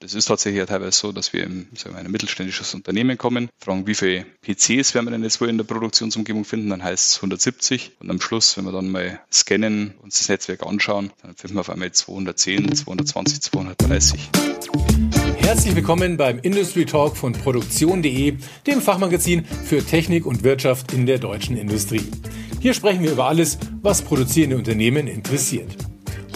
Das ist tatsächlich teilweise so, dass wir in ein mittelständisches Unternehmen kommen, fragen, wie viele PCs werden wir denn jetzt wohl in der Produktionsumgebung finden, dann heißt es 170 und am Schluss, wenn wir dann mal scannen, uns das Netzwerk anschauen, dann finden wir auf einmal 210, 220, 230. Herzlich willkommen beim Industry Talk von Produktion.de, dem Fachmagazin für Technik und Wirtschaft in der deutschen Industrie. Hier sprechen wir über alles, was produzierende Unternehmen interessiert.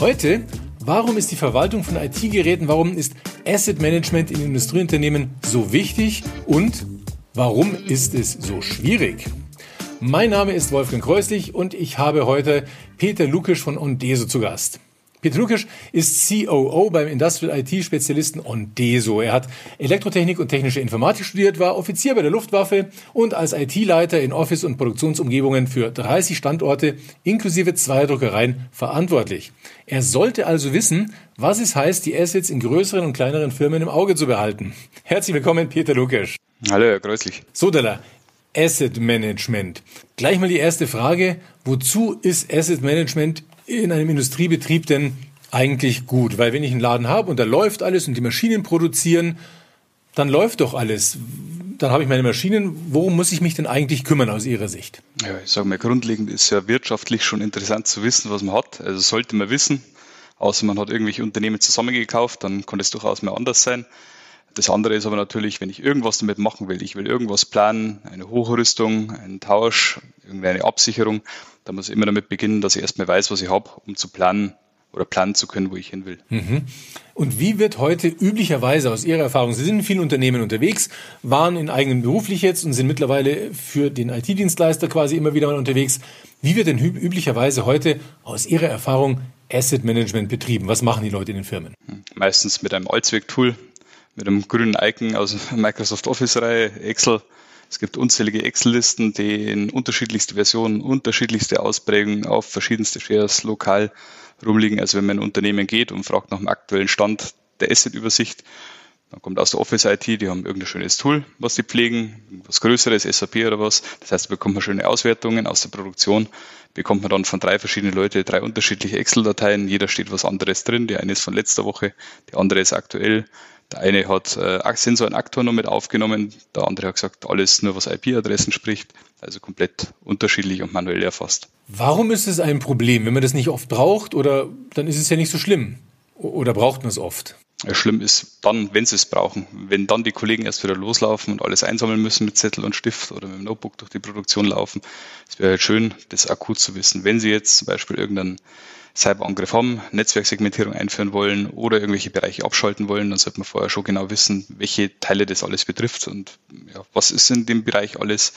Heute Warum ist die Verwaltung von IT-Geräten, warum ist Asset Management in Industrieunternehmen so wichtig und warum ist es so schwierig? Mein Name ist Wolfgang Kreuslich und ich habe heute Peter Lukisch von Ondeso zu Gast. Peter Lukisch ist COO beim Industrial IT-Spezialisten Ondeso. Er hat Elektrotechnik und technische Informatik studiert, war Offizier bei der Luftwaffe und als IT-Leiter in Office- und Produktionsumgebungen für 30 Standorte inklusive zwei Druckereien verantwortlich. Er sollte also wissen, was es heißt, die Assets in größeren und kleineren Firmen im Auge zu behalten. Herzlich willkommen, Peter Lukisch. Hallo, Herr Kreuzlich. So, Della. Asset Management. Gleich mal die erste Frage. Wozu ist Asset Management in einem Industriebetrieb denn eigentlich gut? Weil wenn ich einen Laden habe und da läuft alles und die Maschinen produzieren, dann läuft doch alles. Dann habe ich meine Maschinen. Worum muss ich mich denn eigentlich kümmern aus Ihrer Sicht? Ja, ich sage mal, grundlegend ist ja wirtschaftlich schon interessant zu wissen, was man hat. Also sollte man wissen. Außer man hat irgendwelche Unternehmen zusammengekauft, dann kann es durchaus mal anders sein. Das andere ist aber natürlich, wenn ich irgendwas damit machen will, ich will irgendwas planen, eine Hochrüstung, einen Tausch, irgendeine Absicherung, dann muss ich immer damit beginnen, dass ich erstmal weiß, was ich habe, um zu planen oder planen zu können, wo ich hin will. Mhm. Und wie wird heute üblicherweise aus Ihrer Erfahrung, Sie sind in vielen Unternehmen unterwegs, waren in eigenen beruflich jetzt und sind mittlerweile für den IT-Dienstleister quasi immer wieder mal unterwegs. Wie wird denn üblicherweise heute aus Ihrer Erfahrung Asset Management betrieben? Was machen die Leute in den Firmen? Meistens mit einem Allzweck-Tool, mit einem grünen Icon aus Microsoft Office-Reihe, Excel. Es gibt unzählige Excel-Listen, die in unterschiedlichste Versionen, unterschiedlichste Ausprägungen auf verschiedenste Shares lokal rumliegen. Also wenn man in ein Unternehmen geht und fragt nach dem aktuellen Stand der Asset-Übersicht, dann kommt aus der Office IT, die haben irgendein schönes Tool, was die pflegen, was Größeres, SAP oder was. Das heißt, da bekommt man schöne Auswertungen aus der Produktion, bekommt man dann von drei verschiedenen Leuten drei unterschiedliche Excel-Dateien. Jeder steht was anderes drin. Die eine ist von letzter Woche, die andere ist aktuell. Der eine hat äh, Sensor und Aktor noch mit aufgenommen, der andere hat gesagt, alles nur was IP-Adressen spricht, also komplett unterschiedlich und manuell erfasst. Warum ist es ein Problem, wenn man das nicht oft braucht oder dann ist es ja nicht so schlimm? Oder braucht man es oft? Ja, schlimm ist dann, wenn sie es brauchen. Wenn dann die Kollegen erst wieder loslaufen und alles einsammeln müssen mit Zettel und Stift oder mit dem Notebook durch die Produktion laufen. Es wäre halt schön, das akut zu wissen. Wenn Sie jetzt zum Beispiel irgendeinen Cyberangriff haben, Netzwerksegmentierung einführen wollen oder irgendwelche Bereiche abschalten wollen, dann sollte man vorher schon genau wissen, welche Teile das alles betrifft und ja, was ist in dem Bereich alles,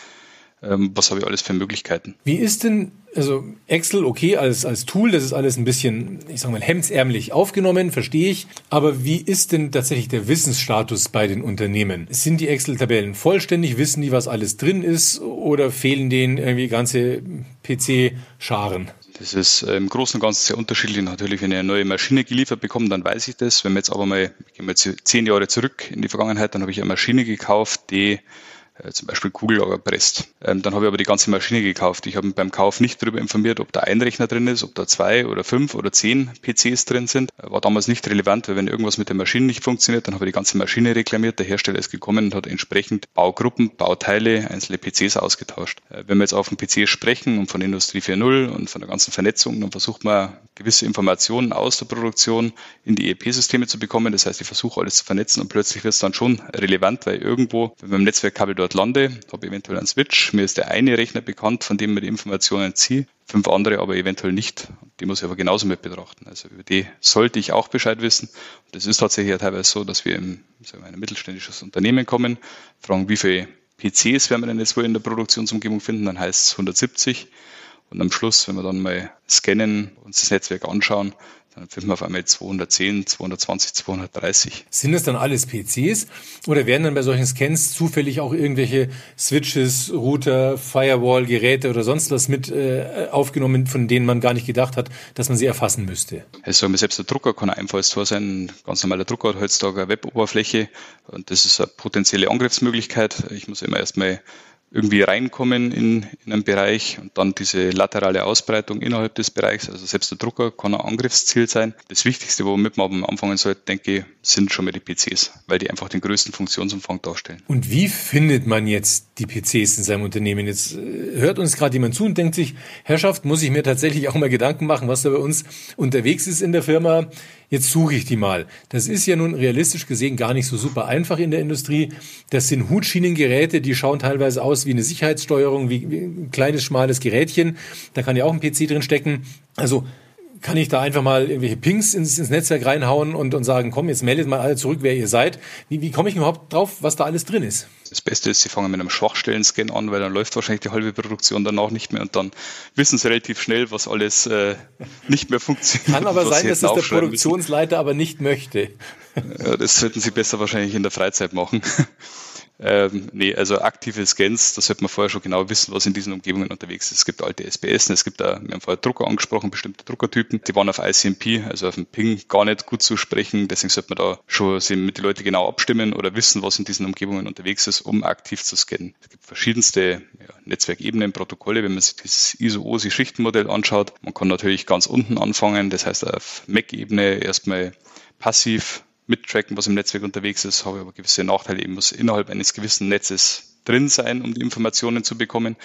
ähm, was habe ich alles für Möglichkeiten. Wie ist denn, also Excel, okay, als, als Tool, das ist alles ein bisschen, ich sage mal, hemdsärmlich aufgenommen, verstehe ich. Aber wie ist denn tatsächlich der Wissensstatus bei den Unternehmen? Sind die Excel-Tabellen vollständig? Wissen die, was alles drin ist? Oder fehlen denen irgendwie ganze PC-Scharen? Das ist äh, im Großen und Ganzen sehr unterschiedlich. Natürlich, wenn ich eine neue Maschine geliefert bekomme, dann weiß ich das. Wenn wir jetzt aber mal, gehen wir jetzt zehn Jahre zurück in die Vergangenheit, dann habe ich eine Maschine gekauft, die zum Beispiel Kugellager presst. Ähm, dann habe ich aber die ganze Maschine gekauft. Ich habe beim Kauf nicht darüber informiert, ob da ein Rechner drin ist, ob da zwei oder fünf oder zehn PCs drin sind. Äh, war damals nicht relevant, weil wenn irgendwas mit der Maschine nicht funktioniert, dann habe ich die ganze Maschine reklamiert. Der Hersteller ist gekommen und hat entsprechend Baugruppen, Bauteile, einzelne PCs ausgetauscht. Äh, wenn wir jetzt auf dem PC sprechen und von Industrie 4.0 und von der ganzen Vernetzung, dann versucht man gewisse Informationen aus der Produktion in die EP-Systeme zu bekommen. Das heißt, ich versuche alles zu vernetzen und plötzlich wird es dann schon relevant, weil irgendwo, wenn wir im Netzwerkkabel dort lande, habe eventuell einen Switch, mir ist der eine Rechner bekannt, von dem mir die Informationen ziehe, fünf andere aber eventuell nicht. Die muss ich aber genauso mit betrachten. Also über die sollte ich auch Bescheid wissen. Das ist tatsächlich teilweise so, dass wir in ein mittelständisches Unternehmen kommen, fragen, wie viele PCs werden wir denn jetzt wohl in der Produktionsumgebung finden, dann heißt es 170. Und am Schluss, wenn wir dann mal scannen, uns das Netzwerk anschauen, dann finden wir auf einmal 210, 220, 230. Sind das dann alles PCs oder werden dann bei solchen Scans zufällig auch irgendwelche Switches, Router, Firewall, Geräte oder sonst was mit äh, aufgenommen, von denen man gar nicht gedacht hat, dass man sie erfassen müsste? Also selbst der Drucker kann ein Einfallstor sein. Ein ganz normaler Drucker hat heutzutage eine Weboberfläche und das ist eine potenzielle Angriffsmöglichkeit. Ich muss immer erstmal irgendwie reinkommen in, in einen Bereich und dann diese laterale Ausbreitung innerhalb des Bereichs. Also selbst der Drucker kann ein Angriffsziel sein. Das Wichtigste, womit man anfangen sollte, denke ich, sind schon mal die PCs, weil die einfach den größten Funktionsumfang darstellen. Und wie findet man jetzt die PCs in seinem Unternehmen? Jetzt äh, hört uns gerade jemand zu und denkt sich, Herrschaft, muss ich mir tatsächlich auch mal Gedanken machen, was da bei uns unterwegs ist in der Firma. Jetzt suche ich die mal. Das ist ja nun realistisch gesehen gar nicht so super einfach in der Industrie. Das sind Hutschienengeräte, die schauen teilweise aus wie eine Sicherheitssteuerung, wie, ein kleines, schmales Gerätchen. Da kann ja auch ein PC drin stecken. Also kann ich da einfach mal irgendwelche Pings ins, ins Netzwerk reinhauen und, und sagen, komm, jetzt meldet mal alle zurück, wer ihr seid. Wie, wie komme ich überhaupt drauf, was da alles drin ist? Das Beste ist, sie fangen mit einem Schwachstellen-Scan an, weil dann läuft wahrscheinlich die halbe Produktion danach nicht mehr und dann wissen sie relativ schnell, was alles äh, nicht mehr funktioniert. Kann aber sein, dass es der Produktionsleiter müssen. aber nicht möchte. Ja, das sollten sie besser wahrscheinlich in der Freizeit machen. Ähm, nee, also aktive Scans, da sollte man vorher schon genau wissen, was in diesen Umgebungen unterwegs ist. Es gibt alte SPS, es gibt da, wir haben vorher Drucker angesprochen, bestimmte Druckertypen, die waren auf ICMP, also auf dem Ping, gar nicht gut zu sprechen. Deswegen sollte man da schon mit den Leuten genau abstimmen oder wissen, was in diesen Umgebungen unterwegs ist, um aktiv zu scannen. Es gibt verschiedenste ja, Netzwerkebenen, Protokolle, wenn man sich das ISO-OSI-Schichtenmodell anschaut. Man kann natürlich ganz unten anfangen, das heißt auf MAC-Ebene erstmal passiv mittracken, was im Netzwerk unterwegs ist, habe aber gewisse Nachteile. Ich muss innerhalb eines gewissen Netzes drin sein, um die Informationen zu bekommen.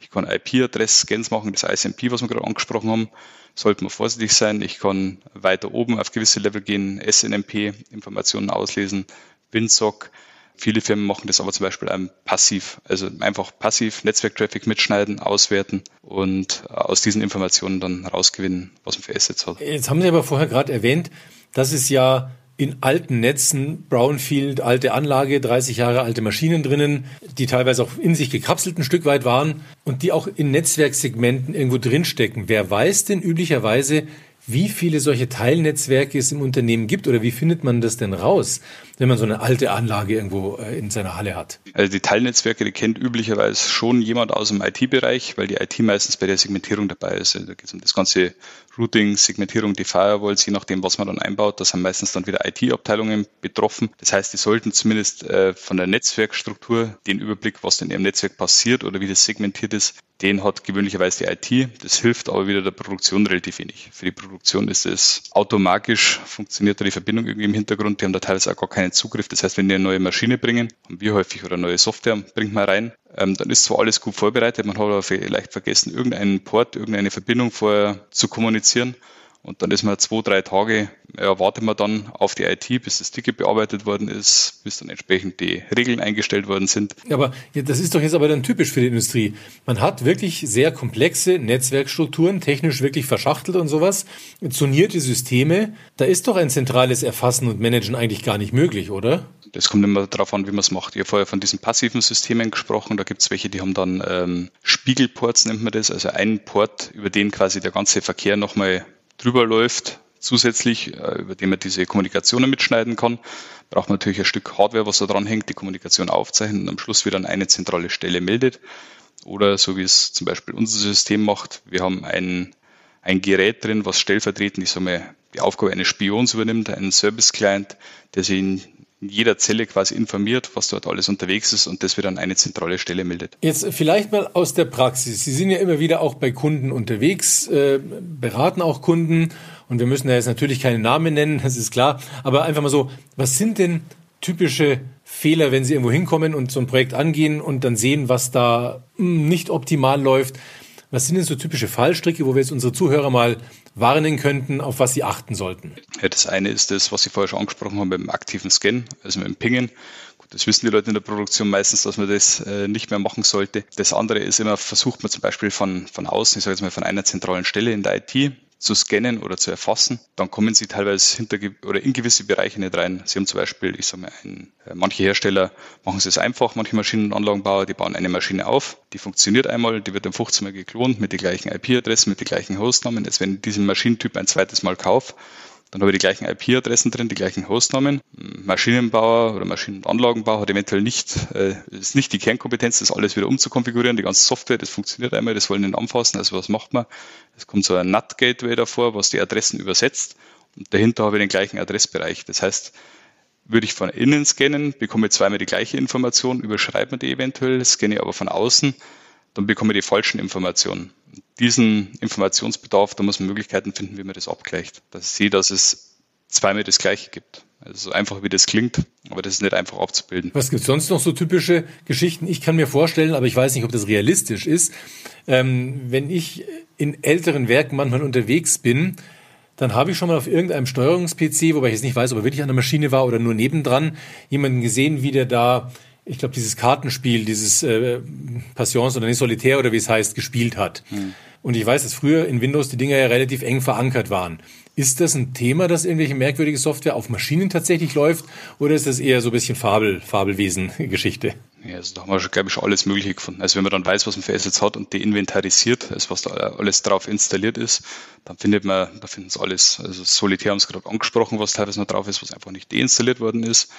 Ich kann IP-Adress-Scans machen, das ISMP, was wir gerade angesprochen haben, sollte man vorsichtig sein. Ich kann weiter oben auf gewisse Level gehen, SNMP, Informationen auslesen, WinSock. Viele Firmen machen das aber zum Beispiel passiv, also einfach passiv Netzwerktraffic mitschneiden, auswerten und aus diesen Informationen dann rausgewinnen, was man für Assets hat. Jetzt haben Sie aber vorher gerade erwähnt, dass es ja in alten Netzen, Brownfield, alte Anlage, 30 Jahre alte Maschinen drinnen, die teilweise auch in sich gekapselt ein Stück weit waren und die auch in Netzwerksegmenten irgendwo drinstecken. Wer weiß denn üblicherweise, wie viele solche Teilnetzwerke es im Unternehmen gibt oder wie findet man das denn raus, wenn man so eine alte Anlage irgendwo äh, in seiner Halle hat? Also die Teilnetzwerke, die kennt üblicherweise schon jemand aus dem IT-Bereich, weil die IT meistens bei der Segmentierung dabei ist. Also da geht es um das ganze Routing, Segmentierung, die Firewalls, je nachdem, was man dann einbaut. Das haben meistens dann wieder IT-Abteilungen betroffen. Das heißt, die sollten zumindest äh, von der Netzwerkstruktur den Überblick, was in ihrem Netzwerk passiert oder wie das segmentiert ist, den hat gewöhnlicherweise die IT. Das hilft aber wieder der Produktion relativ wenig. Für die Produktion ist es automatisch, funktioniert da die Verbindung irgendwie im Hintergrund. Die haben da teilweise auch gar keinen Zugriff. Das heißt, wenn die eine neue Maschine bringen, haben wir häufig oder neue Software bringt man rein, ähm, dann ist zwar alles gut vorbereitet, man hat aber vielleicht vergessen, irgendeinen Port, irgendeine Verbindung vorher zu kommunizieren. Und dann ist man zwei, drei Tage, ja, wartet man dann auf die IT, bis das Ticket bearbeitet worden ist, bis dann entsprechend die Regeln eingestellt worden sind. Aber ja, das ist doch jetzt aber dann typisch für die Industrie. Man hat wirklich sehr komplexe Netzwerkstrukturen, technisch wirklich verschachtelt und sowas, zonierte Systeme. Da ist doch ein zentrales Erfassen und Managen eigentlich gar nicht möglich, oder? Das kommt immer darauf an, wie man es macht. Ich habe vorher von diesen passiven Systemen gesprochen. Da gibt es welche, die haben dann ähm, Spiegelports, nennt man das. Also einen Port, über den quasi der ganze Verkehr nochmal drüber läuft, zusätzlich, äh, über den man diese Kommunikationen mitschneiden kann. Braucht man natürlich ein Stück Hardware, was da dran hängt, die Kommunikation aufzeichnet und am Schluss wieder an eine zentrale Stelle meldet. Oder so wie es zum Beispiel unser System macht, wir haben ein, ein Gerät drin, was stellvertretend, ich sage mal, die Aufgabe eines Spions übernimmt, einen Service-Client, der sich in in jeder Zelle quasi informiert, was dort alles unterwegs ist und das wird an eine zentrale Stelle meldet. Jetzt vielleicht mal aus der Praxis. Sie sind ja immer wieder auch bei Kunden unterwegs, äh, beraten auch Kunden und wir müssen da jetzt natürlich keine Namen nennen, das ist klar, aber einfach mal so, was sind denn typische Fehler, wenn Sie irgendwo hinkommen und so ein Projekt angehen und dann sehen, was da hm, nicht optimal läuft? Was sind denn so typische Fallstricke, wo wir jetzt unsere Zuhörer mal warnen könnten, auf was sie achten sollten? Ja, das eine ist das, was Sie vorher schon angesprochen haben, mit dem aktiven Scan, also mit dem Pingen. Das wissen die Leute in der Produktion meistens, dass man das äh, nicht mehr machen sollte. Das andere ist immer, versucht man zum Beispiel von, von außen, ich sage jetzt mal von einer zentralen Stelle in der IT, zu scannen oder zu erfassen, dann kommen sie teilweise hinter oder in gewisse Bereiche nicht rein. Sie haben zum Beispiel, ich sage mal, ein, äh, manche Hersteller machen es einfach, manche Maschinen- und Anlagenbauer, die bauen eine Maschine auf, die funktioniert einmal, die wird dann 15 Mal geklont mit den gleichen IP-Adressen, mit den gleichen Hostnamen. Jetzt, wenn ich diesen Maschinentyp ein zweites Mal kaufe, dann habe ich die gleichen IP-Adressen drin, die gleichen Hostnamen. Maschinenbauer oder Maschinenanlagenbauer hat eventuell nicht, äh, ist nicht die Kernkompetenz, das alles wieder umzukonfigurieren. Die ganze Software, das funktioniert einmal, das wollen nicht anfassen. Also was macht man? Es kommt so ein NAT-Gateway davor, was die Adressen übersetzt. Und dahinter habe ich den gleichen Adressbereich. Das heißt, Würde ich von innen scannen, bekomme zweimal die gleiche Information, überschreibe mir die eventuell, scanne aber von außen, dann bekomme ich die falschen Informationen. Diesen Informationsbedarf, da muss man Möglichkeiten finden, wie man das abgleicht. Dass ich sehe, dass es zweimal das gleiche gibt. Also so einfach wie das klingt, aber das ist nicht einfach abzubilden. Was gibt sonst noch so typische Geschichten? Ich kann mir vorstellen, aber ich weiß nicht, ob das realistisch ist. Ähm, wenn ich in älteren Werken manchmal unterwegs bin, dann habe ich schon mal auf irgendeinem Steuerungs-PC, wobei ich jetzt nicht weiß, ob er wirklich an der Maschine war oder nur nebendran, jemanden gesehen, wie der da, ich glaube, dieses Kartenspiel, dieses äh, Passions oder nicht Solitär oder wie es heißt, gespielt hat. Hm. Und ich weiß, dass früher in Windows die Dinger ja relativ eng verankert waren. Ist das ein Thema, dass irgendwelche merkwürdige Software auf Maschinen tatsächlich läuft oder ist das eher so ein bisschen Fabel, Fabelwesen-Geschichte? Ja, also da haben wir schon, glaube ich, schon alles Mögliche gefunden. Also wenn man dann weiß, was man für Assets hat und die inventarisiert, also was da alles drauf installiert ist, dann findet man, da finden es alles. Also Solitär haben Sie gerade angesprochen, was teilweise noch drauf ist, was einfach nicht deinstalliert worden ist.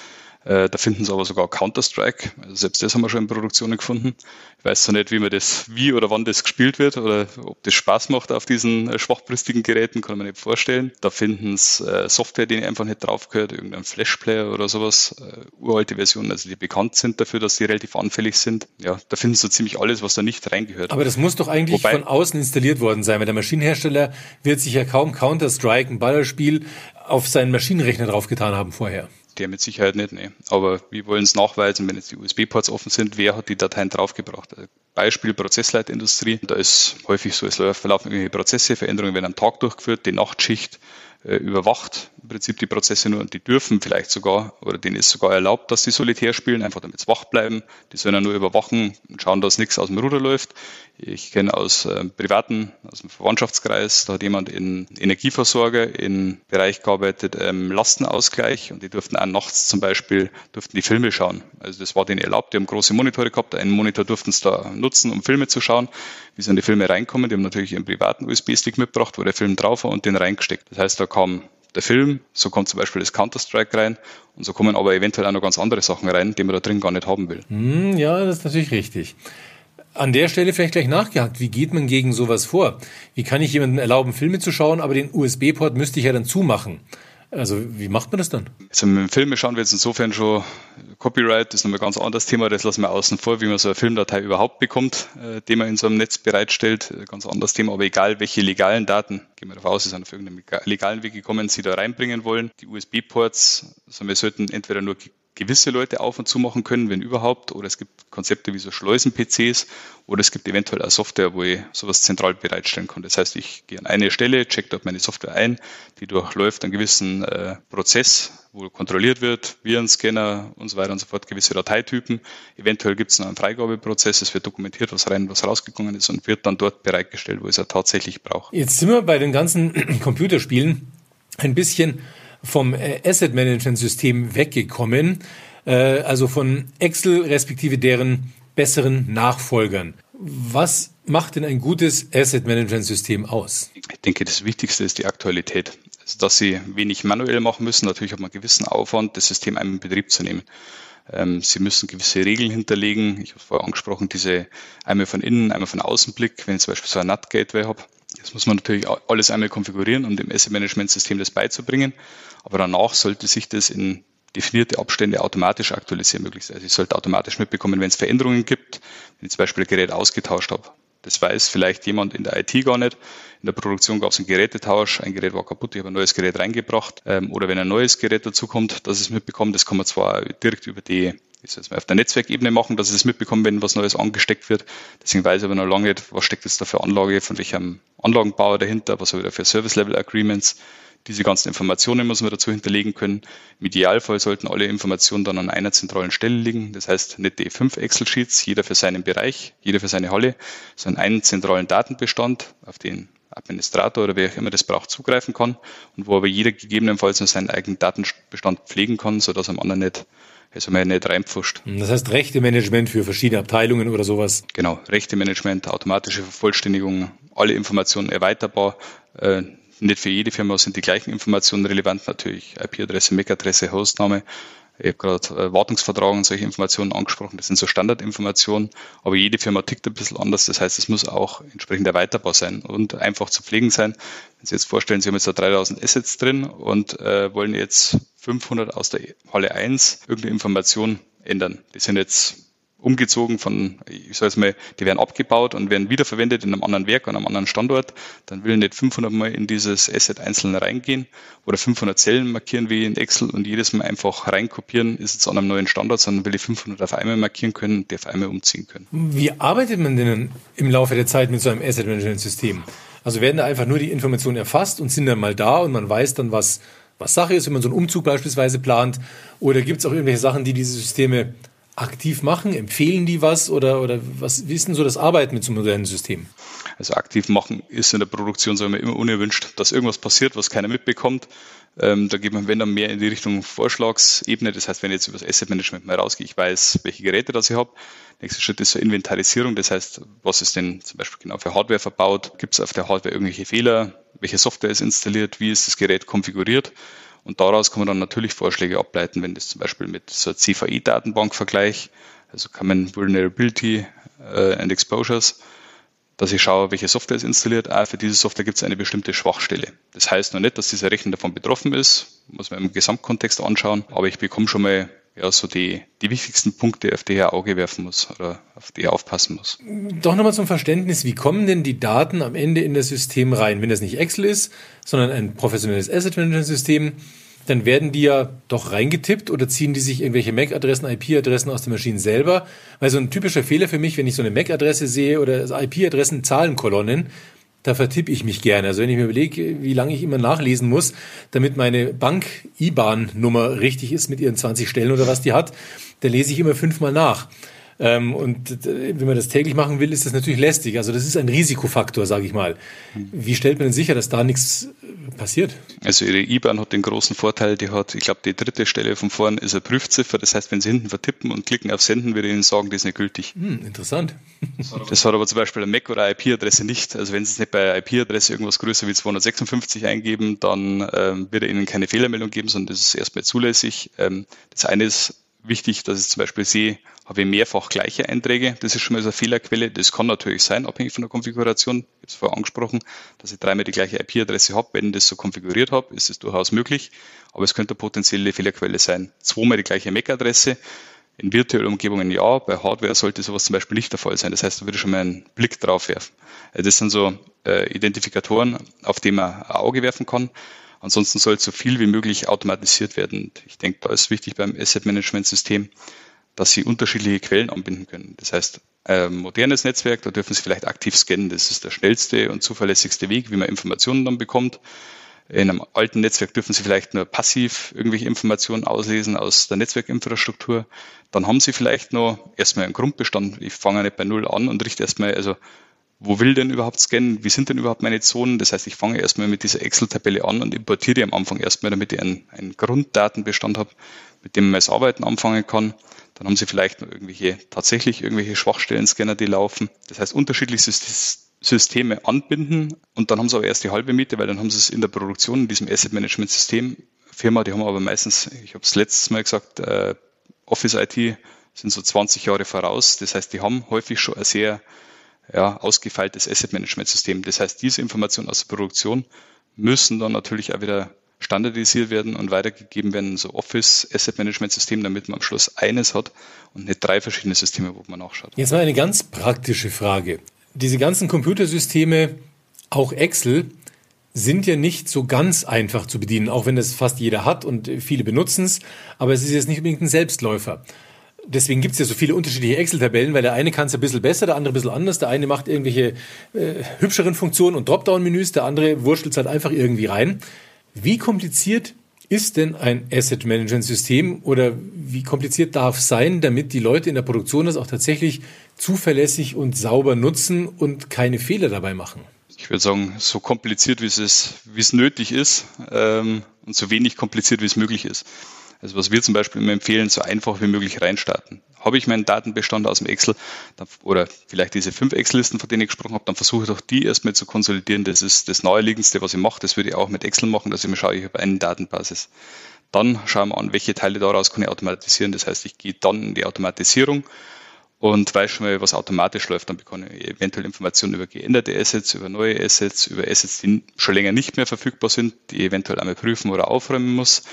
Äh, da finden sie aber sogar Counter-Strike. Also selbst das haben wir schon in Produktionen gefunden. Ich weiß zwar nicht, wie man das, wie oder wann das gespielt wird oder ob das Spaß macht auf diesen äh, schwachbrüstigen Geräten, kann man nicht vorstellen. Da finden sie äh, Software, die einfach nicht drauf gehört, irgendein Flash-Player oder sowas, uralte Versionen, also die bekannt sind dafür, dass die relativ anfällig sind. Ja, da finden sie so ziemlich alles, was da nicht reingehört. Aber das muss doch eigentlich Wobei, von außen installiert worden sein, weil der Maschinenhersteller wird sich ja kaum Counter-Strike, ein Ballerspiel, auf seinen Maschinenrechner draufgetan haben vorher. Der mit Sicherheit nicht, nee. Aber wir wollen es nachweisen, wenn jetzt die USB-Ports offen sind, wer hat die Dateien draufgebracht. Beispiel Prozessleitindustrie. Da ist häufig so, es verlaufen irgendwelche Prozesse, Veränderungen werden am Tag durchgeführt, die Nachtschicht äh, überwacht im Prinzip die Prozesse nur und die dürfen vielleicht sogar oder denen ist sogar erlaubt, dass sie solitär spielen, einfach damit sie wach bleiben. Die sollen ja nur überwachen und schauen, dass nichts aus dem Ruder läuft. Ich kenne aus äh, privaten, aus dem Verwandtschaftskreis, da hat jemand in Energieversorger im Bereich gearbeitet, ähm, Lastenausgleich und die durften auch nachts zum Beispiel, durften die Filme schauen. Also das war denen erlaubt, die haben große Monitore gehabt, einen Monitor durften sie da nutzen, um Filme zu schauen. Wie an die Filme reinkommen, die haben natürlich ihren privaten USB-Stick mitgebracht, wo der Film drauf war und den reingesteckt. Das heißt, da kam der Film, so kommt zum Beispiel das Counter-Strike rein und so kommen aber eventuell auch noch ganz andere Sachen rein, die man da drin gar nicht haben will. Hm, ja, das ist natürlich richtig. An der Stelle vielleicht gleich nachgehakt. Wie geht man gegen sowas vor? Wie kann ich jemandem erlauben, Filme zu schauen, aber den USB-Port müsste ich ja dann zumachen? Also wie macht man das dann? Also mit dem Film schauen wir jetzt insofern schon Copyright, das ist nochmal ein ganz anderes Thema, das lassen wir außen vor, wie man so eine Filmdatei überhaupt bekommt, äh, die man in so einem Netz bereitstellt. Ganz anderes Thema, aber egal welche legalen Daten, gehen wir davon aus, sie sind auf irgendeinem legalen Weg gekommen, sie da reinbringen wollen. Die USB-Ports, also wir sollten entweder nur gewisse Leute auf und zu machen können, wenn überhaupt. Oder es gibt Konzepte wie so Schleusen-PCs oder es gibt eventuell auch Software, wo ich sowas zentral bereitstellen kann. Das heißt, ich gehe an eine Stelle, check dort meine Software ein, die durchläuft einen gewissen äh, Prozess, wo kontrolliert wird, Virenscanner und so weiter und so fort, gewisse Dateitypen. Eventuell gibt es noch einen Freigabeprozess, es wird dokumentiert, was rein, was rausgegangen ist und wird dann dort bereitgestellt, wo ich es auch tatsächlich brauche. Jetzt sind wir bei den ganzen Computerspielen ein bisschen vom äh, Asset Management System weggekommen, äh, also von Excel respektive deren besseren Nachfolgern. Was macht denn ein gutes Asset Management System aus? Ich denke, das Wichtigste ist die Aktualität. Also, dass Sie wenig manuell machen müssen. Natürlich hat man gewissen Aufwand, das System einmal in Betrieb zu nehmen. Ähm, Sie müssen gewisse Regeln hinterlegen. Ich habe vorher angesprochen, diese einmal von innen, einmal von außen Blick. Wenn ich zum Beispiel so ein NAT-Gateway habe, das muss man natürlich alles einmal konfigurieren, um dem Asset-Management-System das beizubringen. Aber danach sollte sich das in definierte Abstände automatisch aktualisieren möglichst. Also ich sollte automatisch mitbekommen, wenn es Veränderungen gibt, wenn ich zum Beispiel ein Gerät ausgetauscht habe. Das weiß vielleicht jemand in der IT gar nicht. In der Produktion gab es einen Gerätetausch, ein Gerät war kaputt, ich habe ein neues Gerät reingebracht. Ähm, oder wenn ein neues Gerät dazukommt, dass es mitbekommt, das kann man zwar direkt über die ich soll es mal auf der Netzwerkebene machen, dass es mitbekomme, wenn was Neues angesteckt wird. Deswegen weiß ich aber noch lange nicht, was steckt jetzt da für Anlage, von welchem Anlagenbauer dahinter, was habe ich da für Service-Level-Agreements. Diese ganzen Informationen muss man dazu hinterlegen können. Im Idealfall sollten alle Informationen dann an einer zentralen Stelle liegen. Das heißt, nicht die fünf Excel-Sheets, jeder für seinen Bereich, jeder für seine Halle, sondern einen zentralen Datenbestand, auf den Administrator oder wer auch immer das braucht, zugreifen kann und wo aber jeder gegebenenfalls nur seinen eigenen Datenbestand pflegen kann, sodass am anderen nicht also man nicht reinpfuscht. Das heißt Rechtemanagement für verschiedene Abteilungen oder sowas? Genau, Rechtemanagement, automatische Vervollständigung, alle Informationen erweiterbar. Äh, nicht für jede Firma sind die gleichen Informationen relevant, natürlich IP-Adresse, MAC-Adresse, Hostname. Ich habe gerade äh, Wartungsvertrag und solche Informationen angesprochen. Das sind so Standardinformationen, aber jede Firma tickt ein bisschen anders. Das heißt, es muss auch entsprechend erweiterbar sein und einfach zu pflegen sein. Wenn Sie jetzt vorstellen, Sie haben jetzt da 3000 Assets drin und äh, wollen jetzt 500 aus der Halle 1 irgendeine Information ändern. Die sind jetzt umgezogen von, ich sage es mal, die werden abgebaut und werden wiederverwendet in einem anderen Werk, an einem anderen Standort, dann will ich nicht 500 Mal in dieses Asset einzeln reingehen oder 500 Zellen markieren wie in Excel und jedes Mal einfach reinkopieren, ist jetzt an einem neuen Standort, sondern will ich 500 auf einmal markieren können, die auf einmal umziehen können. Wie arbeitet man denn im Laufe der Zeit mit so einem Asset Management System? Also werden da einfach nur die Informationen erfasst und sind dann mal da und man weiß dann, was, was Sache ist, wenn man so einen Umzug beispielsweise plant? Oder gibt es auch irgendwelche Sachen, die diese Systeme aktiv machen? Empfehlen die was oder, oder was, wie ist denn so das Arbeiten mit so einem modernen System? Also aktiv machen ist in der Produktion sagen wir, immer unerwünscht, dass irgendwas passiert, was keiner mitbekommt. Ähm, da geht man, wenn dann mehr in die Richtung Vorschlagsebene. Das heißt, wenn ich jetzt über das Asset Management mal rausgehe, ich weiß, welche Geräte das ich habe. Nächster Schritt ist so Inventarisierung. Das heißt, was ist denn zum Beispiel genau für Hardware verbaut? Gibt es auf der Hardware irgendwelche Fehler? Welche Software ist installiert? Wie ist das Gerät konfiguriert? Und daraus kann man dann natürlich Vorschläge ableiten, wenn das zum Beispiel mit so einer CVE-Datenbank vergleich, also Common Vulnerability äh, and Exposures, dass ich schaue, welche Software ist installiert. Ah, für diese Software gibt es eine bestimmte Schwachstelle. Das heißt noch nicht, dass dieser Rechner davon betroffen ist, muss man im Gesamtkontext anschauen, aber ich bekomme schon mal ja, so die, die wichtigsten Punkte, auf die er Auge werfen muss oder auf die er aufpassen muss. Doch nochmal zum Verständnis, wie kommen denn die Daten am Ende in das System rein? Wenn das nicht Excel ist, sondern ein professionelles Asset Management System, dann werden die ja doch reingetippt oder ziehen die sich irgendwelche MAC-Adressen, IP-Adressen aus den Maschinen selber? Weil so ein typischer Fehler für mich, wenn ich so eine MAC-Adresse sehe oder IP-Adressen, Zahlenkolonnen, da vertippe ich mich gerne. Also wenn ich mir überlege, wie lange ich immer nachlesen muss, damit meine Bank-IBAN-Nummer richtig ist mit ihren 20 Stellen oder was die hat, dann lese ich immer fünfmal nach. Ähm, und wenn man das täglich machen will, ist das natürlich lästig. Also das ist ein Risikofaktor, sage ich mal. Wie stellt man denn sicher, dass da nichts äh, passiert? Also Ihre IBAN hat den großen Vorteil, die hat, ich glaube, die dritte Stelle von vorn ist eine Prüfziffer. Das heißt, wenn Sie hinten vertippen und klicken auf Senden, würde ich Ihnen sagen, die ist nicht gültig. Hm, interessant. Das hat aber zum Beispiel eine MAC oder IP-Adresse nicht. Also wenn Sie es nicht bei IP-Adresse irgendwas größer wie 256 eingeben, dann ähm, wird er Ihnen keine Fehlermeldung geben, sondern das ist erstmal zulässig. Ähm, das eine ist wichtig, dass ich zum Beispiel sehe, habe ich mehrfach gleiche Einträge. Das ist schon mal so eine Fehlerquelle. Das kann natürlich sein, abhängig von der Konfiguration. Ich habe es vorher angesprochen, dass ich dreimal die gleiche IP-Adresse habe. Wenn ich das so konfiguriert habe, ist es durchaus möglich. Aber es könnte eine potenzielle Fehlerquelle sein. Zweimal die gleiche MAC-Adresse. In virtuellen Umgebungen ja, bei Hardware sollte sowas zum Beispiel nicht der Fall sein. Das heißt, da würde ich schon mal einen Blick drauf werfen. Also das sind so äh, Identifikatoren, auf die man ein Auge werfen kann. Ansonsten soll so viel wie möglich automatisiert werden. Ich denke, da ist wichtig beim Asset Management System, dass Sie unterschiedliche Quellen anbinden können. Das heißt, ein modernes Netzwerk, da dürfen Sie vielleicht aktiv scannen. Das ist der schnellste und zuverlässigste Weg, wie man Informationen dann bekommt. In einem alten Netzwerk dürfen Sie vielleicht nur passiv irgendwelche Informationen auslesen aus der Netzwerkinfrastruktur. Dann haben Sie vielleicht noch erstmal einen Grundbestand. Ich fange nicht bei Null an und richte erstmal, also wo will denn überhaupt scannen, wie sind denn überhaupt meine Zonen. Das heißt, ich fange erstmal mit dieser Excel-Tabelle an und importiere die am Anfang erstmal, damit ich einen, einen Grunddatenbestand habe, mit dem man das Arbeiten anfangen kann. Dann haben Sie vielleicht noch irgendwelche, tatsächlich irgendwelche Schwachstellen-Scanner, die laufen. Das heißt, unterschiedliche Systeme anbinden und dann haben Sie aber erst die halbe Miete, weil dann haben Sie es in der Produktion, in diesem Asset Management System Firma, die haben aber meistens, ich habe es letztes Mal gesagt, äh, Office IT sind so 20 Jahre voraus. Das heißt, die haben häufig schon ein sehr ja, ausgefeiltes Asset Management System. Das heißt, diese Informationen aus der Produktion müssen dann natürlich auch wieder standardisiert werden und weitergegeben werden, so Office Asset Management System, damit man am Schluss eines hat und nicht drei verschiedene Systeme, wo man nachschaut. Jetzt mal eine ganz praktische Frage. Diese ganzen Computersysteme, auch Excel, sind ja nicht so ganz einfach zu bedienen, auch wenn das fast jeder hat und viele benutzen es, aber es ist jetzt nicht unbedingt ein Selbstläufer deswegen gibt es ja so viele unterschiedliche Excel-Tabellen, weil der eine kann es ein bisschen besser, der andere ein bisschen anders. Der eine macht irgendwelche äh, hübscheren Funktionen und Dropdown-Menüs, der andere wurschtelt es halt einfach irgendwie rein. Wie kompliziert ist denn ein Asset Management System oder wie kompliziert darf es sein, damit die Leute in der Produktion das auch tatsächlich zuverlässig und sauber nutzen und keine Fehler dabei machen? Ich würde sagen, so kompliziert, wie es, wie es nötig ist ähm, und so wenig kompliziert, wie es möglich ist. Also was wir zum Beispiel immer empfehlen, so einfach wie möglich reinstarten. Habe ich meinen Datenbestand aus dem Excel dann, oder vielleicht diese fünf Excel-Listen, von denen ich gesprochen habe, dann versuche ich doch die erstmal zu konsolidieren. Das ist das Naheliegendste, was ich mache. Das würde ich auch mit Excel machen, dass ich mir schaue, ich habe eine Datenbasis. Dann schauen wir an, welche Teile daraus kann ich automatisieren. Das heißt, ich gehe dann in die Automatisierung und weiß schon mal, was automatisch läuft. Dann bekomme ich eventuell Informationen über geänderte Assets, über neue Assets, über Assets, die schon länger nicht mehr verfügbar sind, die ich eventuell einmal prüfen oder aufräumen muss.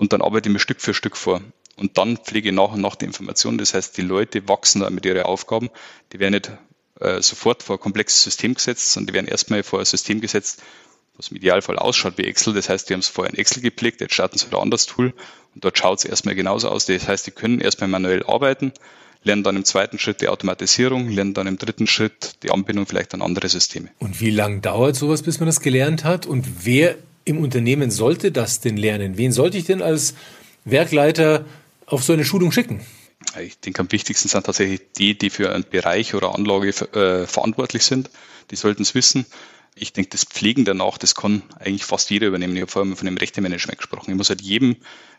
Und dann arbeite ich mir Stück für Stück vor. Und dann pflege ich nach und nach die Informationen. Das heißt, die Leute wachsen da mit ihren Aufgaben. Die werden nicht äh, sofort vor ein komplexes System gesetzt, sondern die werden erstmal vor ein System gesetzt, was im Idealfall ausschaut wie Excel. Das heißt, die haben es vorher in Excel gepflegt, jetzt starten sie ein anderes Tool und dort schaut es erstmal genauso aus. Das heißt, die können erstmal manuell arbeiten, lernen dann im zweiten Schritt die Automatisierung, lernen dann im dritten Schritt die Anbindung vielleicht an andere Systeme. Und wie lange dauert sowas, bis man das gelernt hat? Und wer im Unternehmen sollte das denn lernen? Wen sollte ich denn als Werkleiter auf so eine Schulung schicken? Ich denke, am wichtigsten sind tatsächlich die, die für einen Bereich oder Anlage äh, verantwortlich sind. Die sollten es wissen. Ich denke, das Pflegen danach, das kann eigentlich fast jeder übernehmen. Ich habe vorhin von dem Rechtemanagement gesprochen. Ich muss halt jedem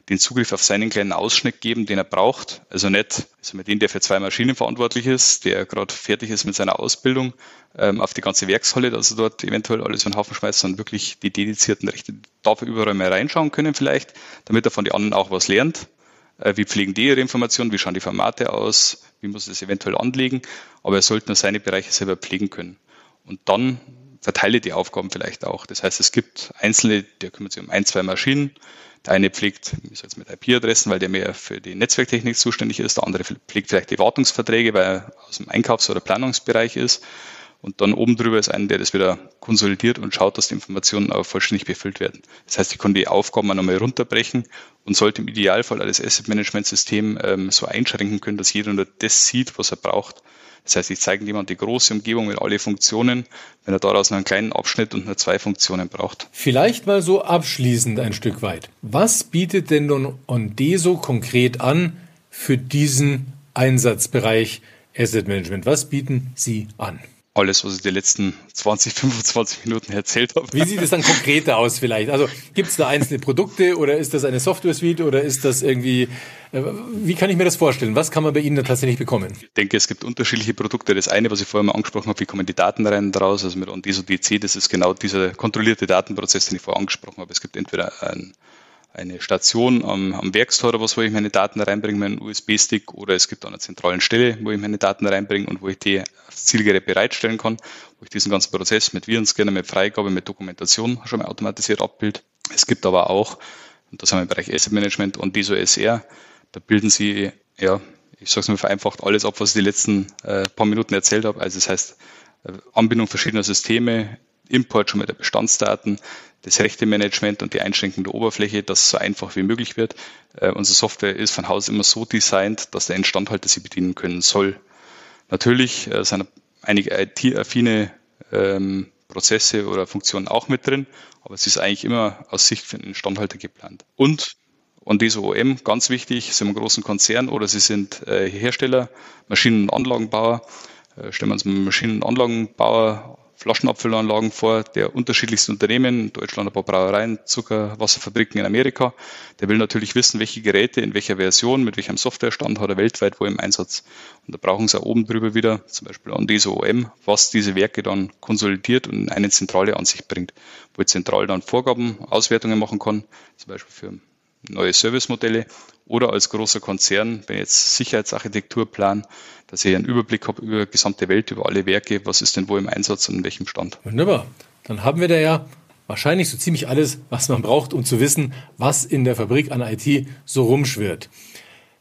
den Zugriff auf seinen kleinen Ausschnitt geben, den er braucht. Also nicht also mit dem, der für zwei Maschinen verantwortlich ist, der gerade fertig ist mit seiner Ausbildung, ähm, auf die ganze Werkshalle, dass er dort eventuell alles in den Haufen schmeißt, sondern wirklich die dedizierten Rechte darf er überall mal reinschauen können vielleicht, damit er von den anderen auch was lernt. Äh, wie pflegen die ihre Informationen? Wie schauen die Formate aus? Wie muss er das eventuell anlegen? Aber er sollte nur seine Bereiche selber pflegen können. Und dann verteile die Aufgaben vielleicht auch. Das heißt, es gibt Einzelne, der kümmert sich um ein, zwei Maschinen. Der eine pflegt jetzt mit IP-Adressen, weil der mehr für die Netzwerktechnik zuständig ist. Der andere pflegt vielleicht die Wartungsverträge, weil er aus dem Einkaufs- oder Planungsbereich ist. Und dann oben drüber ist einer, der das wieder konsolidiert und schaut, dass die Informationen auch vollständig befüllt werden. Das heißt, ich kann die Aufgaben nochmal runterbrechen und sollte im Idealfall alles Asset Management System ähm, so einschränken können, dass jeder nur das sieht, was er braucht. Das heißt, ich zeige jemand die große Umgebung mit alle Funktionen, wenn er daraus nur einen kleinen Abschnitt und nur zwei Funktionen braucht. Vielleicht mal so abschließend ein Stück weit. Was bietet denn nun Ondeso konkret an für diesen Einsatzbereich Asset Management? Was bieten Sie an? Alles, was ich die letzten 20, 25 Minuten erzählt habe. Wie sieht es dann konkreter aus vielleicht? Also gibt es da einzelne Produkte oder ist das eine Software-Suite oder ist das irgendwie, äh, wie kann ich mir das vorstellen? Was kann man bei Ihnen da tatsächlich bekommen? Ich denke, es gibt unterschiedliche Produkte. Das eine, was ich vorher mal angesprochen habe, wie kommen die Daten rein daraus? Also mit OnDeso DC, das ist genau dieser kontrollierte Datenprozess, den ich vorher angesprochen habe. Es gibt entweder ein eine Station am, am Werkstor, wo ich meine Daten reinbringe, meinen USB-Stick, oder es gibt eine zentralen Stelle, wo ich meine Daten reinbringe und wo ich die Zielgerät bereitstellen kann, wo ich diesen ganzen Prozess mit Virenscanner, mit Freigabe, mit Dokumentation schon mal automatisiert abbild. Es gibt aber auch, und das haben wir im Bereich Asset Management und DISO SR, da bilden Sie, ja, ich sage es mal vereinfacht, alles ab, was ich die letzten äh, paar Minuten erzählt habe. Also das heißt, äh, Anbindung verschiedener Systeme, Import schon mal der Bestandsdaten, das Rechte-Management und die Einschränkung der Oberfläche, dass es so einfach wie möglich wird. Äh, unsere Software ist von Haus immer so designt, dass der Instandhalter sie bedienen können soll. Natürlich äh, sind einige IT-affine ähm, Prozesse oder Funktionen auch mit drin, aber es ist eigentlich immer aus Sicht für den Instandhalter geplant. Und und diese OM, ganz wichtig, sind wir großen Konzern oder sie sind äh, Hersteller, Maschinen- und Anlagenbauer. Äh, stellen wir uns einen Maschinen- und Anlagenbauer Flaschenabfüllanlagen vor, der unterschiedlichsten Unternehmen, Deutschland ein paar Brauereien, Zuckerwasserfabriken in Amerika. Der will natürlich wissen, welche Geräte in welcher Version, mit welchem Softwarestand hat er weltweit wo im Einsatz. Und da brauchen sie auch oben drüber wieder, zum Beispiel an diese OM, was diese Werke dann konsolidiert und in eine zentrale Ansicht bringt, wo ich zentral dann Vorgaben, Auswertungen machen kann, zum Beispiel für neue Servicemodelle oder als großer Konzern, wenn ich jetzt Sicherheitsarchitektur plan, dass ich einen Überblick habe über die gesamte Welt, über alle Werke, was ist denn wo im Einsatz und in welchem Stand. Wunderbar. Dann haben wir da ja wahrscheinlich so ziemlich alles, was man braucht, um zu wissen, was in der Fabrik an IT so rumschwirrt.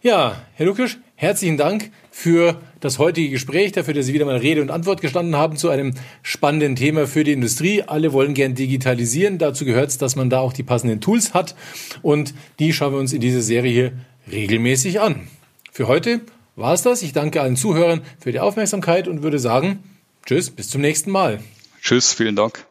Ja, Herr Lukisch, herzlichen Dank für das heutige Gespräch, dafür, dass Sie wieder mal Rede und Antwort gestanden haben zu einem spannenden Thema für die Industrie. Alle wollen gern digitalisieren. Dazu gehört es, dass man da auch die passenden Tools hat. Und die schauen wir uns in dieser Serie hier regelmäßig an. Für heute war es das. Ich danke allen Zuhörern für die Aufmerksamkeit und würde sagen, tschüss, bis zum nächsten Mal. Tschüss, vielen Dank.